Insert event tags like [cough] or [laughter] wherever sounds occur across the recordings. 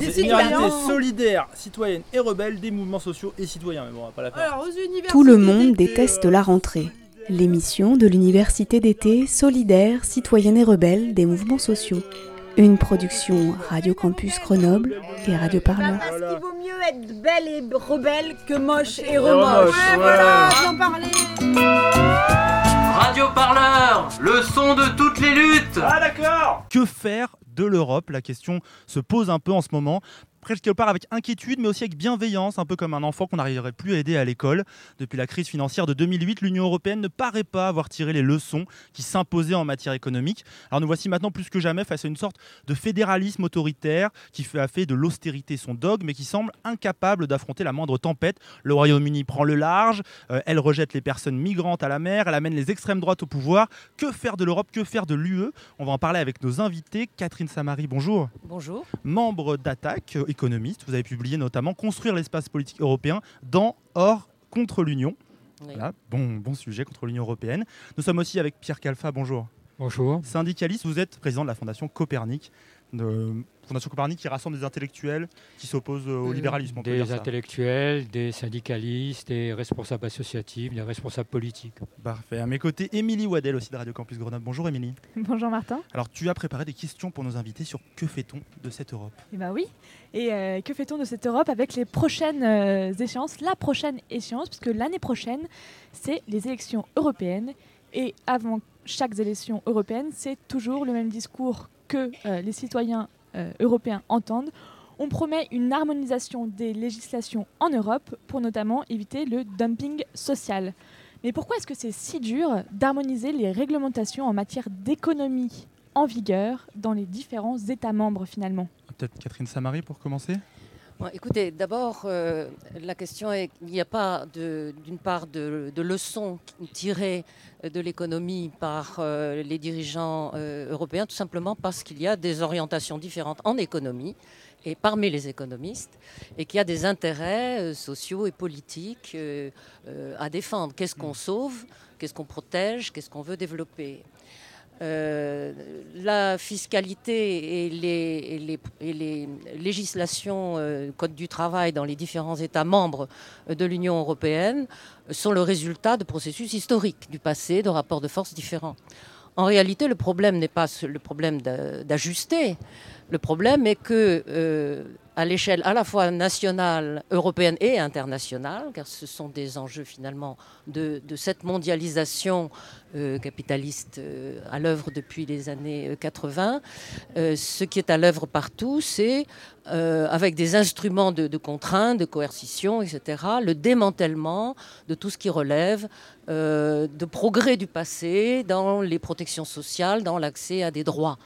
C'est Solidarité citoyens. solidaire, citoyenne et rebelle des mouvements sociaux et citoyens. Mais bon, on va pas la faire. Alors, aux Tout le monde déteste la rentrée. L'émission de l'université d'été solidaire, citoyenne et rebelle des mouvements sociaux. Une production Radio Campus Grenoble et Radio Parleur. parce qu'il vaut mieux être belle et rebelle que moche et remoche, remoche. ouais. voilà, j'en parlais. Radio Parleur, le son de toutes les luttes. Ah d'accord. Que faire de l'Europe? La question se pose un peu en ce moment. Presque quelque part avec inquiétude, mais aussi avec bienveillance, un peu comme un enfant qu'on n'arriverait plus à aider à l'école. Depuis la crise financière de 2008, l'Union européenne ne paraît pas avoir tiré les leçons qui s'imposaient en matière économique. Alors nous voici maintenant plus que jamais face à une sorte de fédéralisme autoritaire qui fait, a fait de l'austérité son dogme, mais qui semble incapable d'affronter la moindre tempête. Le Royaume-Uni prend le large, euh, elle rejette les personnes migrantes à la mer, elle amène les extrêmes droites au pouvoir. Que faire de l'Europe? Que faire de l'UE On va en parler avec nos invités. Catherine Samari, bonjour. Bonjour. Membre d'Attaque, économiste, vous avez publié notamment Construire l'espace politique européen dans Or contre l'Union. Oui. Voilà, bon, bon sujet contre l'Union européenne. Nous sommes aussi avec Pierre Calfa, bonjour. Bonjour. Syndicaliste, vous êtes président de la Fondation Copernic. De... Fondation Copernic qui rassemble des intellectuels qui s'opposent euh, au Euh, libéralisme. on peut Des dire ça. intellectuels, des syndicalistes, des responsables associatifs, des responsables politiques. Parfait. À mes côtés, Émilie Waddell aussi de Radio Campus Grenoble. Bonjour Émilie. [laughs] Bonjour Martin. Alors tu as préparé des questions pour nos invités sur que fait-on de cette Europe? Eh ben oui. Et euh, que fait-on de cette Europe avec les prochaines euh, échéances? La prochaine échéance, puisque l'année prochaine, c'est les élections européennes. Et avant chaque élection européenne, c'est toujours le même discours que euh, les citoyens européens entendent. On promet une harmonisation des législations en Europe pour notamment éviter le dumping social. Mais pourquoi est-ce que c'est si dur d'harmoniser les réglementations en matière d'économie en vigueur dans les différents États membres finalement? Peut-être Catherine Samari pour commencer? Bon, écoutez, d'abord, euh, la question est qu'il n'y a pas d'une part de, de leçons tirées de l'économie par euh, les dirigeants euh, européens, tout simplement parce qu'il y a des orientations différentes en économie et parmi les économistes, et qu'il y a des intérêts sociaux et politiques à défendre. Qu'est-ce qu'on sauve? Qu'est-ce qu'on protège? Qu'est-ce qu'on veut développer? Euh, la fiscalité et les, législations, euh, code du travail dans les différents États membres euh, de l'Union européenne sont le résultat de processus historiques du passé, de rapports de force différents. En réalité, le problème n'est pas le problème d'a- d'ajuster. Le problème est que, euh, à l'échelle à la fois nationale, européenne et internationale, car ce sont des enjeux finalement de, cette mondialisation euh, capitaliste euh, à l'œuvre depuis les années euh, 80, euh, ce qui est à l'œuvre partout, c'est avec des instruments de, de contrainte, de coercition, etc., le démantèlement de tout ce qui relève de progrès du passé dans les protections sociales, dans l'accès à des droits.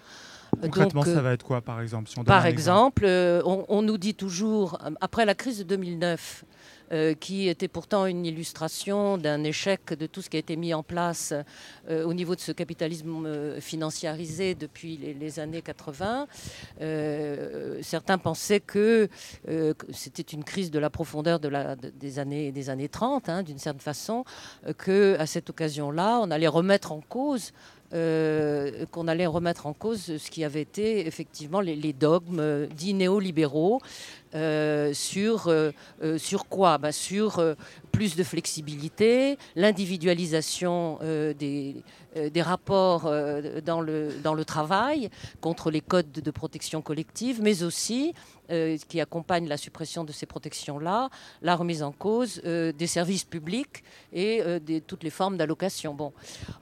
Concrètement, Donc, euh, ça va être quoi par exemple si on par exemple, euh, on, on nous dit toujours, euh, après la crise de 2009, euh, qui était pourtant une illustration d'un échec de tout ce qui a été mis en place euh, au niveau de ce capitalisme euh, financiarisé depuis les, les années 80. Euh, certains pensaient que, que c'était une crise de la profondeur de la, de- des, années, des années 30, hein, d'une certaine façon, que à cette occasion-là, on allait remettre en cause euh, qu'on allait remettre en cause ce qui avait été effectivement les, dogmes euh, dits néolibéraux euh, sur, quoi? Bah, Sur plus de flexibilité, l'individualisation des, rapports dans, le, dans le travail contre les codes de protection collective, mais aussi, qui accompagne la suppression de ces protections-là, la remise en cause euh, des services publics et euh, de toutes les formes d'allocation. Bon.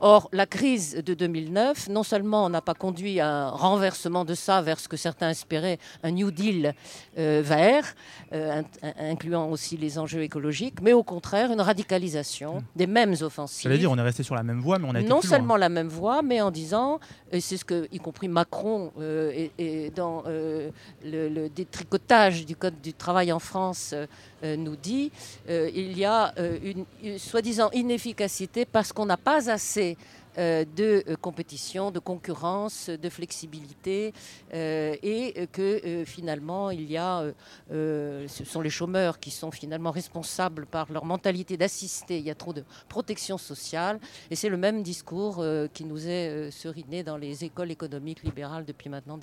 Or, la crise de 2009, non seulement n'a pas conduit à un renversement de ça vers ce que certains espéraient, un New Deal euh, vert, euh, in- in- incluant aussi les enjeux écologiques, mais au contraire une radicalisation des mêmes offensives. J'allais dire, on est resté sur la même voie, mais on a été non plus loin. seulement la même voie, mais en disant, et c'est ce que, y compris Macron, euh, et, et dans euh, le, le détricotage du Code du travail en France, euh, euh, nous dit, euh, il y a euh, une, soi-disant inefficacité parce qu'on n'a pas assez de compétition, de concurrence, de flexibilité, et que finalement il y a, ce sont les chômeurs qui sont finalement responsables par leur mentalité d'assister. Il y a trop de protection sociale, et c'est le même discours qui nous est seriné dans les écoles économiques libérales depuis maintenant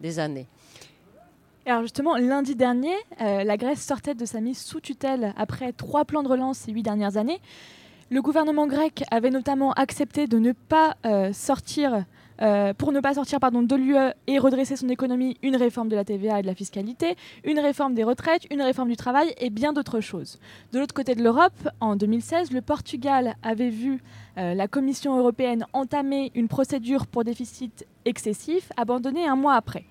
des années. Alors justement, lundi dernier, euh, la Grèce sortait de sa mise sous tutelle après trois plans de relance ces huit dernières années. Le gouvernement grec avait notamment accepté de ne pas euh, sortir, euh, pour ne pas sortir pardon, de l'UE et redresser son économie, une réforme de la TVA et de la fiscalité, une réforme des retraites, une réforme du travail et bien d'autres choses. De l'autre côté de l'Europe, en 2016, le Portugal avait vu la Commission européenne entamer une procédure pour déficit excessif, abandonnée un mois après.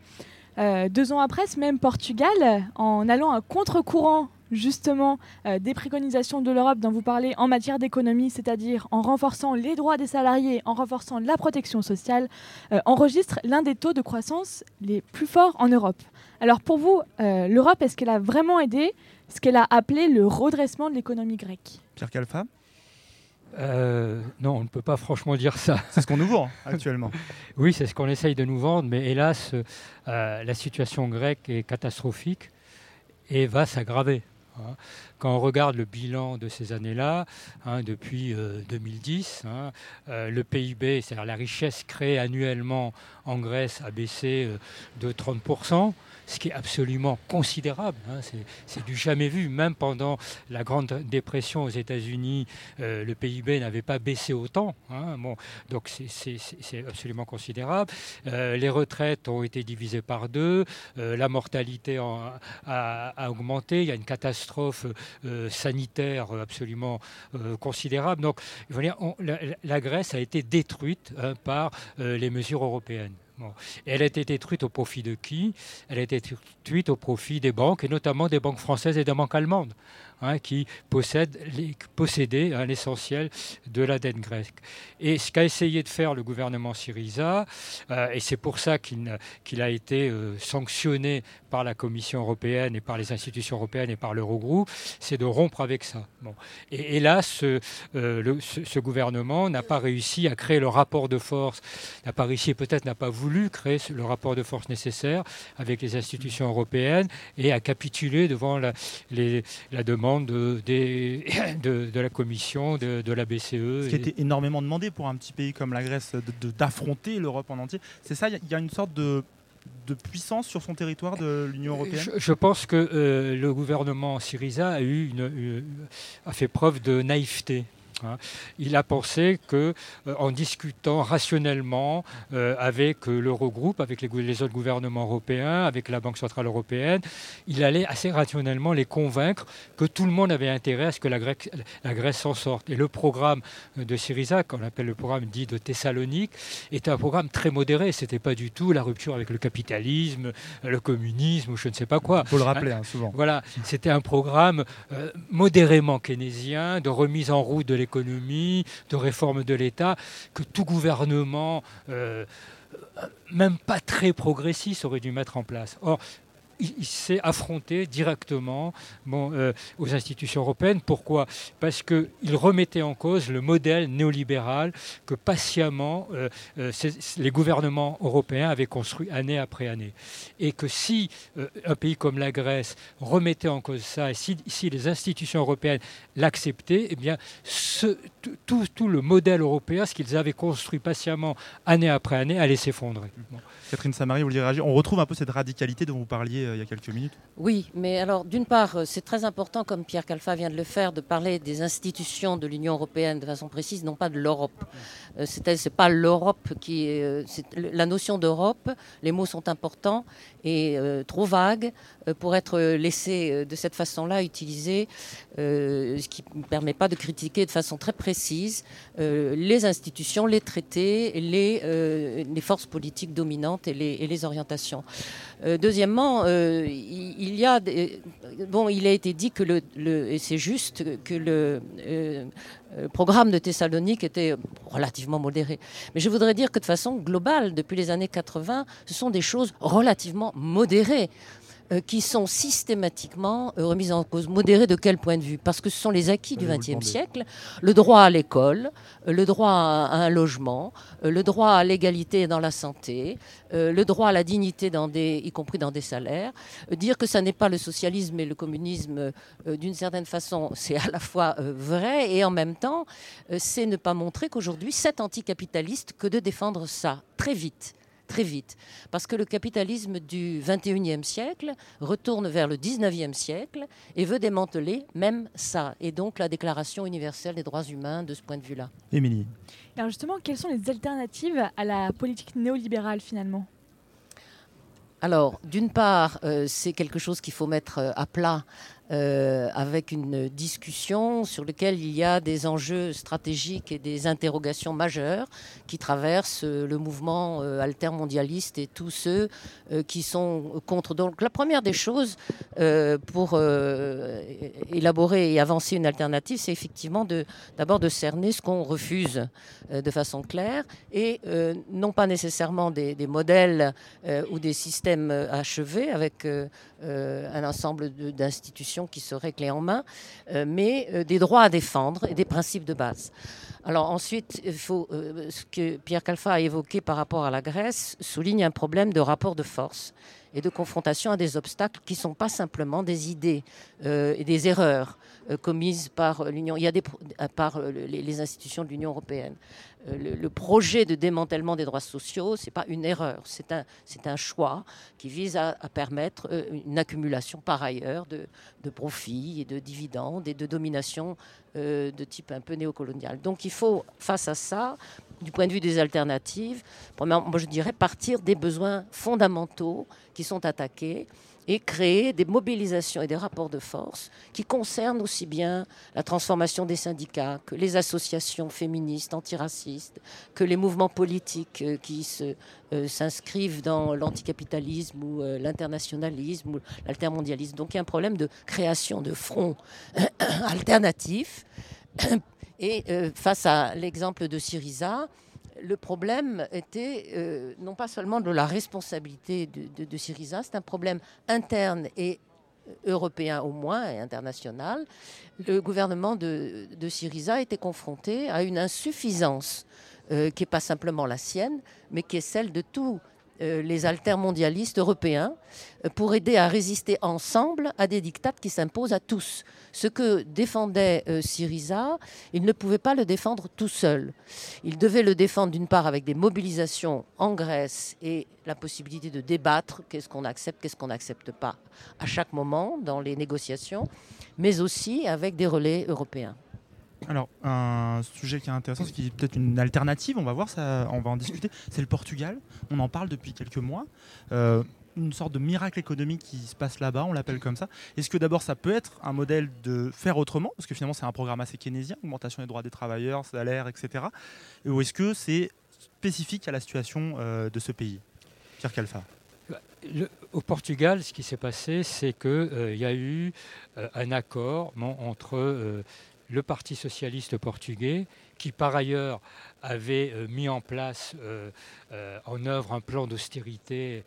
Euh, deux ans après, ce même Portugal, en allant à contre-courant justement euh, des préconisations de l'Europe dont vous parlez en matière d'économie, c'est-à-dire en renforçant les droits des salariés, en renforçant la protection sociale, euh, enregistre l'un des taux de croissance les plus forts en Europe. Alors pour vous, l'Europe, est-ce qu'elle a vraiment aidé ce qu'elle a appelé le redressement de l'économie grecque? Pierre Calfa? Euh, non, on ne peut pas franchement dire ça. C'est ce qu'on nous vend [laughs] actuellement. oui, c'est ce qu'on essaye de nous vendre, mais hélas, euh, la situation grecque est catastrophique et va s'aggraver. Hein. Quand on regarde le bilan de ces années-là, hein, depuis 2010, euh, hein, le PIB, c'est-à-dire la richesse créée annuellement en Grèce, a baissé de 30% ce qui est absolument considérable. Hein. c'est du jamais vu. Même pendant la Grande Dépression aux États-Unis, euh, le PIB n'avait pas baissé autant. Hein. Donc c'est absolument considérable. Euh, les retraites ont été divisées par deux. Euh, la mortalité a, augmenté. Il y a une catastrophe sanitaire absolument considérable. Donc, la, Grèce a été détruite hein, par les mesures européennes elle a été détruite au profit de qui? Elle a été détruite au profit des banques, et notamment des banques françaises et des banques allemandes. Hein, qui possède possédait hein, l'essentiel de la dette grecque. Et ce qu'a essayé de faire le gouvernement Syriza, euh, et c'est pour ça qu'il a été euh, sanctionné par la Commission européenne et par les institutions européennes et par l'Eurogroupe, c'est de rompre avec ça. Bon. Et, là, ce, euh, ce, gouvernement n'a pas réussi à créer le rapport de force, n'a pas réussi, peut-être n'a pas voulu créer le rapport de force nécessaire avec les institutions européennes et a capitulé devant la demande [coughs] de, de, la Commission, de, la BCE. Ce qui était énormément demandé pour un petit pays comme la Grèce d'affronter l'Europe en entier. C'est ça, il y, a une sorte de, de puissance sur son territoire de l'Union européenne? je, pense que euh, le gouvernement Syriza a, eu une, a fait preuve de naïveté. Hein. Il a pensé que, euh, en discutant rationnellement euh, avec euh, l'Eurogroupe, avec les, autres gouvernements européens, avec la Banque centrale européenne, il allait assez rationnellement les convaincre que tout le monde avait intérêt à ce que la, Grèce s'en sorte. Et le programme de Syriza, qu'on appelle le programme dit de Thessalonique, était un programme très modéré. Ce n'était pas du tout la rupture avec le capitalisme, le communisme ou je ne sais pas quoi. Il faut le rappeler hein, souvent. Voilà, c'était un programme modérément keynésien de remise en route de l'économie de réforme de l'État, que tout gouvernement, euh, même pas très progressiste, aurait dû mettre en place. Il, s'est affronté directement euh, aux institutions européennes. Pourquoi? Parce qu'il remettait en cause le modèle néolibéral que patiemment euh, euh, les gouvernements européens avaient construit année après année. Et que si un pays comme la Grèce remettait en cause ça, et si, les institutions européennes l'acceptaient, eh bien, tout, le modèle européen, ce qu'ils avaient construit patiemment année après année, allait s'effondrer. Catherine Samari, vous voulez réagir On retrouve un peu cette radicalité dont vous parliez il y a quelques minutes. Oui, mais alors d'une part, euh, c'est très important, comme Pierre Calfa vient de le faire, de parler des institutions de l'Union européenne de façon précise, non pas de l'Europe. Euh, c'est pas l'Europe qui la notion d'Europe. Les mots sont importants et trop vagues pour être laissés de cette façon-là utilisés, ce qui ne permet pas de critiquer de façon très précise les institutions, les traités, les, les forces politiques dominantes et les, orientations. Euh, deuxièmement, euh, il, a été dit que le, et c'est juste que le euh, programme de Thessalonique était relativement modéré. Mais je voudrais dire que de façon globale, depuis les années 80, ce sont des choses relativement modérées. Euh, qui sont systématiquement euh, remises en cause. Modérées de quel point de vue? Parce que ce sont les acquis du XXe siècle, le droit à l'école, euh, le droit à un logement, le droit à l'égalité dans la santé, le droit à la dignité, dans des, y compris dans des salaires. Dire que ça n'est pas le socialisme et le communisme, d'une certaine façon, [laughs] c'est à la fois vrai et en même temps, c'est ne pas montrer qu'aujourd'hui, c'est anticapitaliste que de défendre ça très vite très vite. Parce que le capitalisme du 21e siècle retourne vers le 19e siècle et veut démanteler même ça. Et donc la Déclaration universelle des droits humains de ce point de vue-là. Émilie. Alors justement, quelles sont les alternatives à la politique néolibérale finalement? Alors, d'une part, euh, c'est quelque chose qu'il faut mettre euh, à plat euh, avec une discussion sur laquelle il y a des enjeux stratégiques et des interrogations majeures qui traversent le mouvement altermondialiste et tous ceux qui sont contre. Donc, la première des choses pour élaborer et avancer une alternative, c'est effectivement d'abord de, cerner ce qu'on refuse de façon claire et non pas nécessairement des modèles ou des systèmes achevés avec un ensemble d'institutions qui serait clé en main, euh, mais euh, des droits à défendre et des principes de base. Alors ensuite, il faut, euh, ce que Pierre Calfa a évoqué par rapport à la Grèce souligne un problème de rapport de force et de confrontation à des obstacles qui ne sont pas simplement des idées et des erreurs commises par l'Union, il y a des, par les institutions de l'Union européenne. Euh, le, projet de démantèlement des droits sociaux, ce n'est pas une erreur, c'est un, un choix qui vise à, permettre euh, une accumulation par ailleurs de, profits et de dividendes et de domination euh, de type un peu néocolonial. Donc il faut, face à ça, du point de vue des alternatives, moi je dirais partir des besoins fondamentaux qui sont attaqués et créer des mobilisations et des rapports de force qui concernent aussi bien la transformation des syndicats que les associations féministes, antiracistes, que les mouvements politiques euh, qui euh, s'inscrivent dans l'anticapitalisme ou euh, l'internationalisme ou l'altermondialisme. Donc il y a un problème de création de fronts [clears throat] alternatifs. Et face à l'exemple de Syriza, le problème était euh, non pas seulement de la responsabilité de, Syriza, c'est un problème interne et européen au moins et international. Le gouvernement de, Syriza était confronté à une insuffisance euh, qui n'est pas simplement la sienne, mais qui est celle de tous les altermondialistes européens euh, pour aider à résister ensemble à des dictats qui s'imposent à tous. Ce que défendait euh, Syriza, il ne pouvait pas le défendre tout seul. Il devait le défendre d'une part avec des mobilisations en Grèce et la possibilité de débattre qu'est-ce qu'on accepte, qu'est-ce qu'on n'accepte pas à chaque moment dans les négociations, mais aussi avec des relais européens. Alors, un sujet qui est intéressant, c'est qu'il y a peut-être une alternative, on va voir, ça, on va en discuter, c'est le Portugal. On en parle depuis quelques mois. Euh, une sorte de miracle économique qui se passe là-bas, on l'appelle comme ça. Est-ce que d'abord ça peut être un modèle de faire autrement, parce que finalement c'est un programme assez keynésien, augmentation des droits des travailleurs, salaires, etc. Ou est-ce que c'est spécifique à la situation euh, de ce pays? Pierre Calfa au Portugal, ce qui s'est passé, c'est qu'il euh, y a eu un accord entre le Parti socialiste portugais, qui par ailleurs avait euh, mis en place euh, euh, en œuvre un plan d'austérité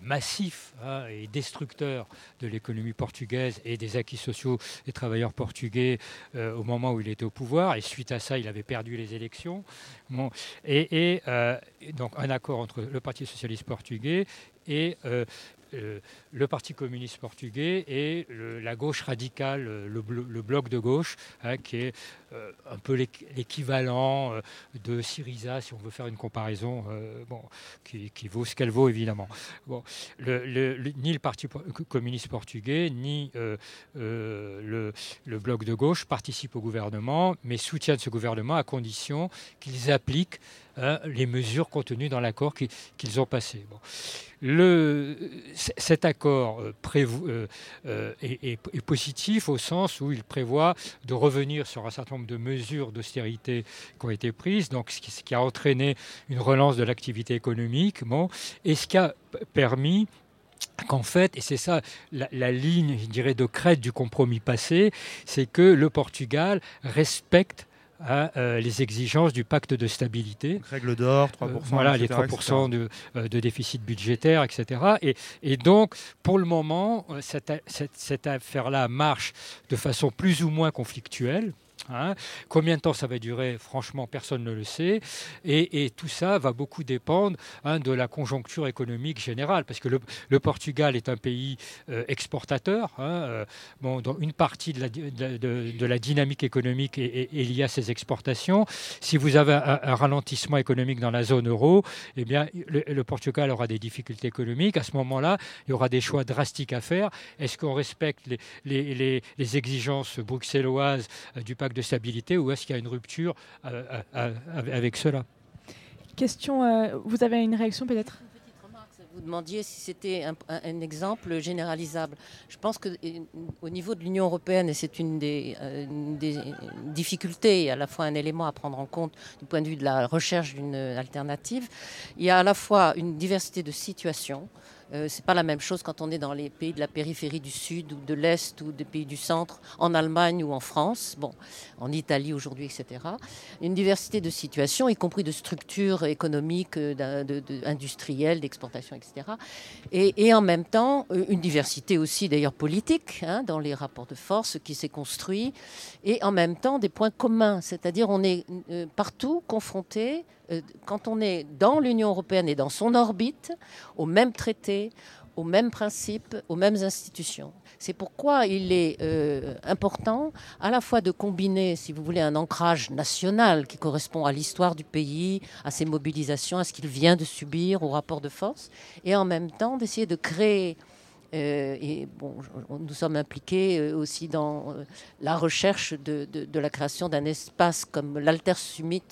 massif hein, et destructeur de l'économie portugaise et des acquis sociaux des travailleurs portugais au moment où il était au pouvoir. Et suite à ça, il avait perdu les élections. et, donc un accord entre le Parti socialiste portugais et le Parti communiste portugais et la gauche radicale, le, bloc de gauche, hein, qui est euh, un peu l'équivalent euh, de Syriza, si on veut faire une comparaison, bon, qui, vaut ce qu'elle vaut évidemment. Bon, ni le Parti communiste portugais, ni le, bloc de gauche participent au gouvernement, mais soutiennent ce gouvernement à condition qu'ils appliquent hein, les mesures contenues dans l'accord qu'ils ont passé. Bon. Le, cet accord euh, euh, euh, est, positif au sens où il prévoit de revenir sur un certain nombre de mesures d'austérité qui ont été prises, donc ce qui, a entraîné une relance de l'activité économique, et ce qui a permis qu'en fait, et c'est ça la, la, ligne, je dirais, de crête du compromis passé, c'est que le Portugal respecte à euh, les exigences du pacte de stabilité. règle d'or, 3%. Euh, voilà, les 3% de, euh, de, déficit budgétaire, etc. Et, et, donc, pour le moment, cette, cette, cette affaire-là marche de façon plus ou moins conflictuelle. Hein. Combien de temps ça va durer Franchement, personne ne le sait. Et, tout ça va beaucoup dépendre hein, de la conjoncture économique générale, parce que le, Portugal est un pays euh, exportateur. Hein, euh, bon, dont une partie de la, dynamique économique est, liée à ses exportations. Si vous avez un, ralentissement économique dans la zone euro, eh bien, le, Portugal aura des difficultés économiques. À ce moment-là, il y aura des choix drastiques à faire. Est-ce qu'on respecte les, les, les, exigences bruxelloises euh, du pacte de stabilité ou est-ce qu'il y a une rupture euh, euh, avec cela? Question, vous avez une réaction peut-être? Vous demandiez si c'était un, exemple généralisable. Je pense que au niveau de l'Union européenne, et c'est une des, des, difficultés, à la fois un élément à prendre en compte du point de vue de la recherche d'une alternative, il y a à la fois une diversité de situations euh, c'est pas la même chose quand on est dans les pays de la périphérie du Sud ou de l'Est ou des pays du Centre, en Allemagne ou en France, bon, en Italie aujourd'hui, etc. Une diversité de situations, y compris de structures économiques, euh, industrielles, d'exportation, etc. Et, en même temps, euh, une diversité aussi d'ailleurs politique hein, dans les rapports de force qui s'est construit, et en même temps des points communs, c'est-à-dire on est partout confronté euh, quand on est dans l'Union européenne et dans son orbite, aux mêmes traités, aux mêmes principes, aux mêmes institutions. C'est pourquoi il est euh, important à la fois de combiner, si vous voulez, un ancrage national qui correspond à l'histoire du pays, à ses mobilisations, à ce qu'il vient de subir, au rapport de force, et en même temps d'essayer de créer euh, et bon, nous sommes impliqués euh, aussi dans euh, la recherche de, la création d'un espace comme l'Alter Summit,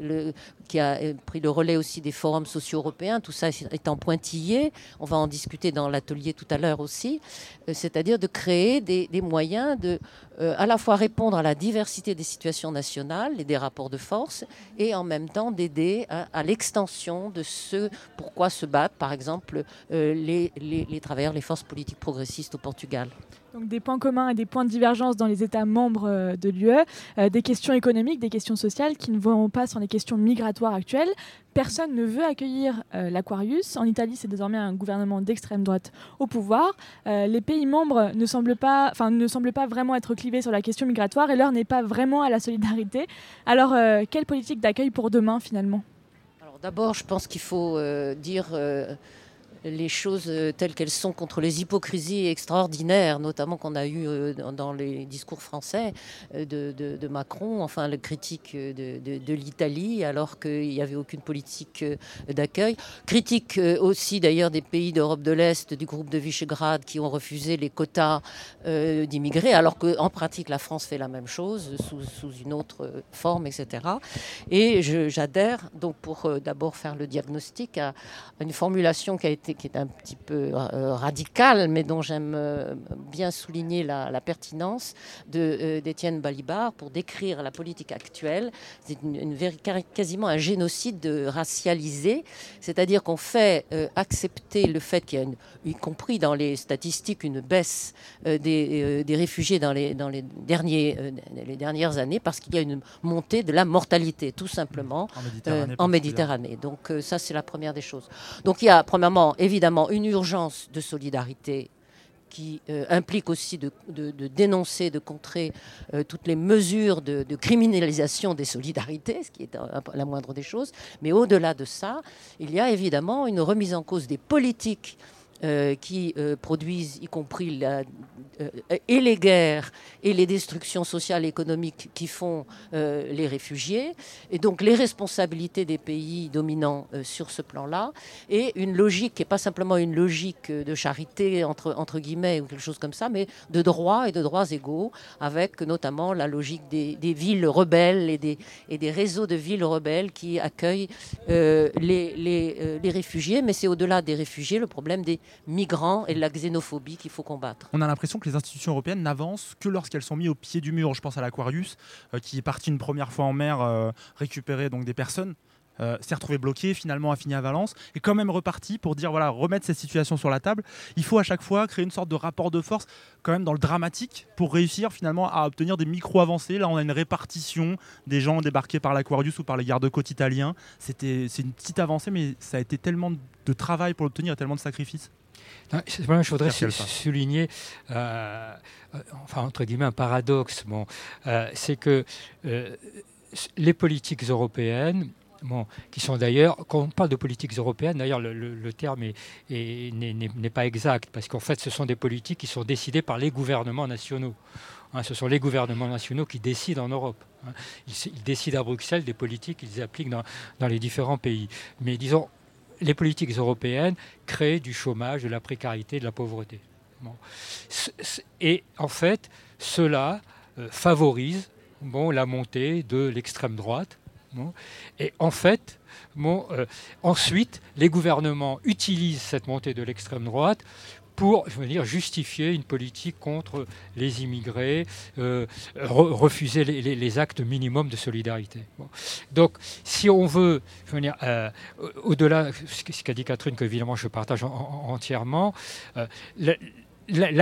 le, qui a pris le relais aussi des forums sociaux européens. Tout ça étant pointillé, on va en discuter dans l'atelier tout à l'heure aussi, c'est-à-dire de créer des, moyens de à la fois répondre à la diversité des situations nationales et des rapports de force, et en même temps d'aider à, l'extension de ce pourquoi se battent, par exemple, les, les, travailleurs, les forces politique progressiste au Portugal. Donc des points communs et des points de divergence dans les États membres euh, de l'UE, euh, des questions économiques, des questions sociales qui ne vont pas sans les questions migratoires actuelles. Personne ne veut accueillir euh, l'Aquarius. En Italie, c'est désormais un gouvernement d'extrême droite au pouvoir. les pays membres ne semblent, pas, ne semblent pas vraiment être clivés sur la question migratoire et l'heure n'est pas vraiment à la solidarité. Alors, quelle politique d'accueil pour demain finalement? Alors d'abord, je pense qu'il faut dire les choses euh, telles qu'elles sont contre les hypocrisies extraordinaires, notamment qu'on a eu euh, dans les discours français euh, de, Macron, enfin le critique de, l'Italie, alors qu'il n'y avait aucune politique d'accueil. Critique aussi d'ailleurs des pays d'Europe de l'Est, du groupe de Visegrad, qui ont refusé les quotas d'immigrés, alors qu'en pratique la France fait la même chose sous, une autre forme, etc. Et j'adhère donc pour d'abord faire le diagnostic à une formulation qui a été qui est un petit peu euh, radical, mais dont j'aime euh, bien souligner la, pertinence euh, d'Étienne Balibar pour décrire la politique actuelle. C'est une, quasiment un génocide racialisé, c'est-à-dire qu'on fait accepter le fait qu'il y a, une, y compris dans les statistiques, une baisse des, des, réfugiés dans les, dans les, derniers, les dernières années parce qu'il y a une montée de la mortalité, tout simplement, en Méditerranée. En Méditerranée. Donc ça, c'est la première des choses. Donc il y a, premièrement, évidemment une urgence de solidarité qui euh, implique aussi de, dénoncer, de contrer euh, toutes les mesures de, criminalisation des solidarités, ce qui est la moindre des choses. Mais au-delà de ça, il y a évidemment une remise en cause des politiques euh, qui produisent, y compris la, et les guerres et les destructions sociales et économiques qui font les réfugiés, et donc les responsabilités des pays dominants sur ce plan-là, et une logique qui n'est pas simplement une logique de charité, entre, entre guillemets, ou quelque chose comme ça, mais de droits et de droits égaux, avec notamment la logique des, villes rebelles et des, et des réseaux de villes rebelles qui accueillent les, les, les réfugiés, mais c'est au-delà des réfugiés le problème des migrants et de la xénophobie qu'il faut combattre. Les institutions européennes n'avancent que lorsqu'elles sont mises au pied du mur. Je pense à l'Aquarius, euh, qui est parti une première fois en mer euh, récupérer donc des personnes. Euh, s'est retrouvé bloqué, finalement a fini à Valence, et quand même reparti pour dire voilà, remettre cette situation sur la table. Il faut à chaque fois créer une sorte de rapport de force, quand même dans le dramatique, pour réussir finalement à obtenir des micro-avancées. Là, on a une répartition des gens débarqués par l'Aquarius ou par les gardes-côtes italiens. C'était, c'est une petite avancée, mais ça a été tellement de travail pour l'obtenir et tellement de sacrifices. Je voudrais souligner, euh, enfin entre guillemets, un paradoxe. Bon, c'est que les politiques européennes qui sont d'ailleurs, quand on parle de politiques européennes, d'ailleurs le, terme n'est pas exact, parce qu'en fait ce sont des politiques qui sont décidées par les gouvernements nationaux. Hein, ce sont les gouvernements nationaux qui décident en Europe. Hein. Ils, décident à Bruxelles des politiques qu'ils appliquent dans, dans les différents pays. Mais disons, les politiques européennes créent du chômage, de la précarité, de la pauvreté. Et en fait, cela euh, favorise la montée de l'extrême droite, et en fait, euh, ensuite, les gouvernements utilisent cette montée de l'extrême droite pour justifier une politique contre les immigrés, euh, refuser les, actes minimums de solidarité. Donc, si on veut, euh, au-delà, ce qu'a dit Catherine, que évidemment je partage entièrement, la,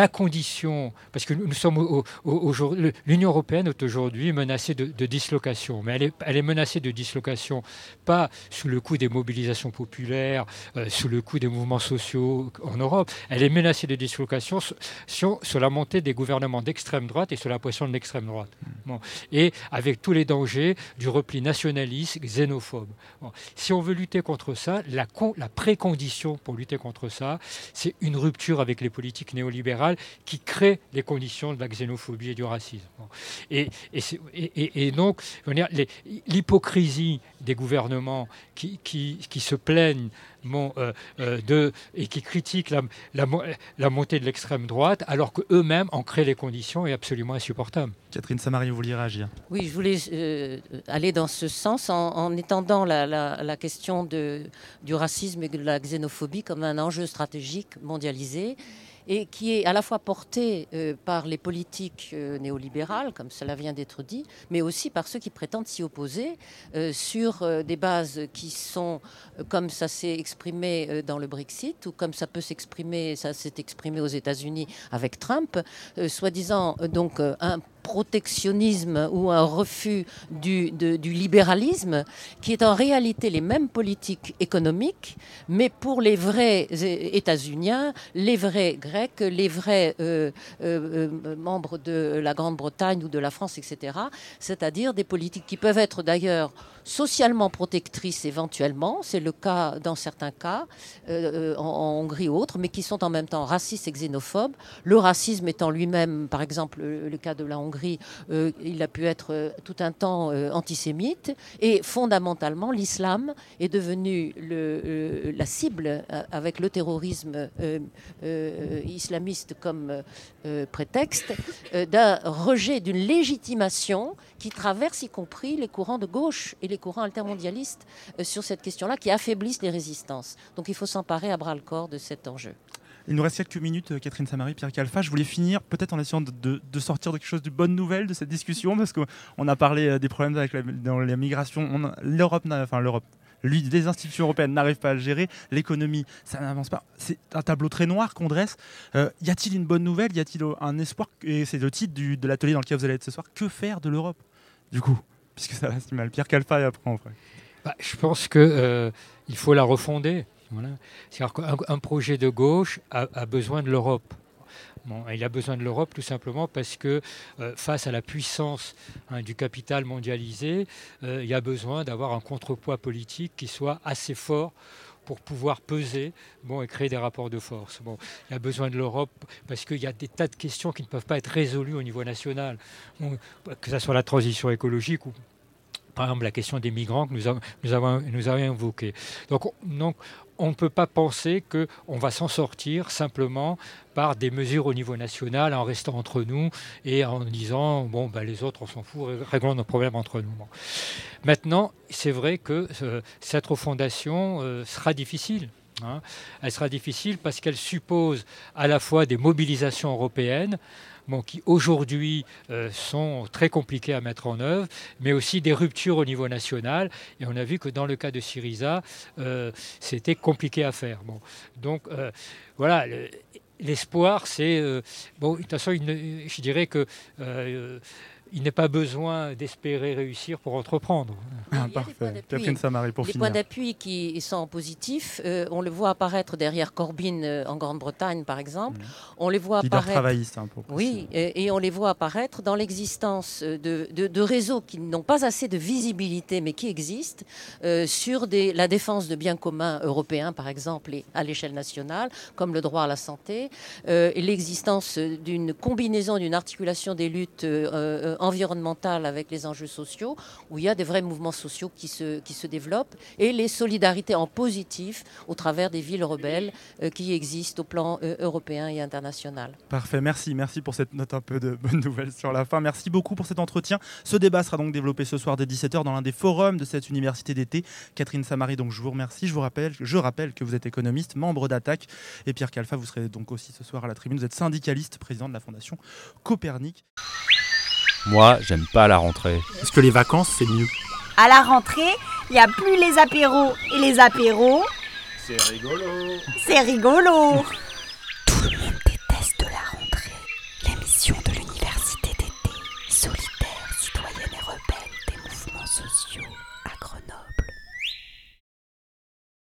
condition, parce que nous sommes aujourd'hui, l'Union européenne est aujourd'hui menacée de, dislocation, mais elle est, elle est, menacée de dislocation pas sous le coup des mobilisations populaires, euh, sous le coup des mouvements sociaux en Europe, elle est menacée de dislocation sur, sur, la montée des gouvernements d'extrême droite et sur la pression de l'extrême droite. Bon. Et avec tous les dangers du repli nationaliste, xénophobe. Si on veut lutter contre ça, la, la précondition pour lutter contre ça, c'est une rupture avec les politiques néolibérales libéral qui crée les conditions de la xénophobie et du racisme. Et, et, donc, l'hypocrisie des gouvernements qui, qui, se plaignent euh, euh, de, et qui critiquent la, la, montée de l'extrême droite, alors qu'eux-mêmes en créent les conditions, est absolument insupportable. Catherine Samari, vous vouliez réagir? Oui, je voulais euh, aller dans ce sens en, étendant la, la, question de, du racisme et de la xénophobie comme un enjeu stratégique mondialisé et qui est à la fois porté euh, par les politiques euh, néolibérales, comme cela vient d'être dit, mais aussi par ceux qui prétendent s'y opposer euh, sur des bases qui sont, comme ça s'est exprimé dans le Brexit, ou comme ça peut s'exprimer, ça s'est exprimé aux États-Unis avec Trump, soi-disant donc un protectionnisme ou un refus du, du, libéralisme, qui est en réalité les mêmes politiques économiques, mais pour les vrais États-Uniens, les vrais Grecs, les vrais euh, euh, euh, membres de la Grande-Bretagne ou de la France, etc. C'est-à-dire des politiques qui peuvent être d'ailleurs socialement protectrices éventuellement, c'est le cas dans certains cas, en, Hongrie ou autres, mais qui sont en même temps racistes et xénophobes. Le racisme étant lui-même, par exemple, le, cas de la Hongrie, euh, il a pu être tout un temps antisémite, et fondamentalement, l'islam est devenu le, la cible avec le terrorisme islamiste comme prétexte d'un rejet, d'une légitimation qui traverse y compris les courants de gauche et les courants altermondialistes euh, sur cette question-là, qui affaiblissent les résistances. Donc il faut s'emparer à bras-le-corps de cet enjeu. Il nous reste quelques minutes, euh, Catherine Samari, Pierre Calfa. Je voulais finir peut-être en essayant de, sortir de quelque chose de bonne nouvelle de cette discussion, parce qu'on a parlé euh, des problèmes avec la, dans la migration. L'Europe, enfin l'Europe, les institutions européennes n'arrivent pas à le gérer, l'économie, ça n'avance pas. C'est un tableau très noir qu'on dresse. y a-t-il une bonne nouvelle? Y a-t-il un espoir? Et c'est le titre de l'atelier dans lequel vous allez être ce soir. Que faire de l'Europe, du coup puisque ça reste mal. Pierre Calfa et après bah, je pense qu'il euh, faut la refonder. Voilà. C'est-à-dire qu'un projet de gauche a, besoin de l'Europe. Il a besoin de l'Europe tout simplement parce que euh, face à la puissance hein, du capital mondialisé, euh, il y a besoin d'avoir un contrepoids politique qui soit assez fort pour pouvoir peser et créer des rapports de force. Il y a besoin de l'Europe parce qu'il y a des tas de questions qui ne peuvent pas être résolues au niveau national, que ce soit la transition écologique ou par exemple la question des migrants que nous, avons, nous avons, nous avons évoquée. Donc, donc on ne peut pas penser qu'on va s'en sortir simplement par des mesures au niveau national en restant entre nous et en disant bon ben, les autres on s'en fout, réglons nos problèmes entre nous. Maintenant, c'est vrai que cette refondation euh, sera difficile. Hein. Elle sera difficile parce qu'elle suppose à la fois des mobilisations européennes, qui aujourd'hui euh, sont très compliqués à mettre en œuvre, mais aussi des ruptures au niveau national. Et on a vu que dans le cas de Syriza, euh, c'était compliqué à faire. Bon. Donc euh, voilà. L'espoir, c'est. bon, de toute façon, je dirais que il n'est pas besoin d'espérer réussir pour entreprendre. Il y a des Parfait. Catherine Samari pour les finir. points d'appui qui sont positifs, euh, on le voit apparaître derrière Corbyn euh, en Grande-Bretagne, par exemple. Mhm. On les voit Leader apparaître. travailliste, hein, pour Oui, et, et on les voit apparaître dans l'existence euh, de, de- de réseaux qui n'ont pas assez de visibilité, mais qui existent, euh, sur des- la défense de biens communs européens, par exemple, et à l'échelle nationale, comme le droit à la santé, euh, l'existence euh, d'une combinaison, d'une articulation des luttes environnementales avec les enjeux sociaux, où il y a des vrais mouvements sociaux qui se, qui se développent, et les solidarités en positif au travers des villes rebelles euh, qui existent au plan euh, européen et international. Parfait, merci, merci pour cette note un peu de bonnes nouvelles sur la fin. Merci beaucoup pour cet entretien. Ce débat sera donc développé ce soir dès 17h dans l'un des forums de cette université d'été. Catherine Samari, donc je vous remercie. Je vous rappelle, rappelle que vous êtes économiste, membre d'Attaque, et Pierre Calfa, vous serez donc aussi ce soir à la tribune. Vous êtes syndicaliste, président de la Fondation Copernic. Moi, j'aime pas la rentrée. Est-ce que les vacances, c'est mieux À la rentrée, il n'y a plus les apéros et les apéros. C'est rigolo. C'est rigolo.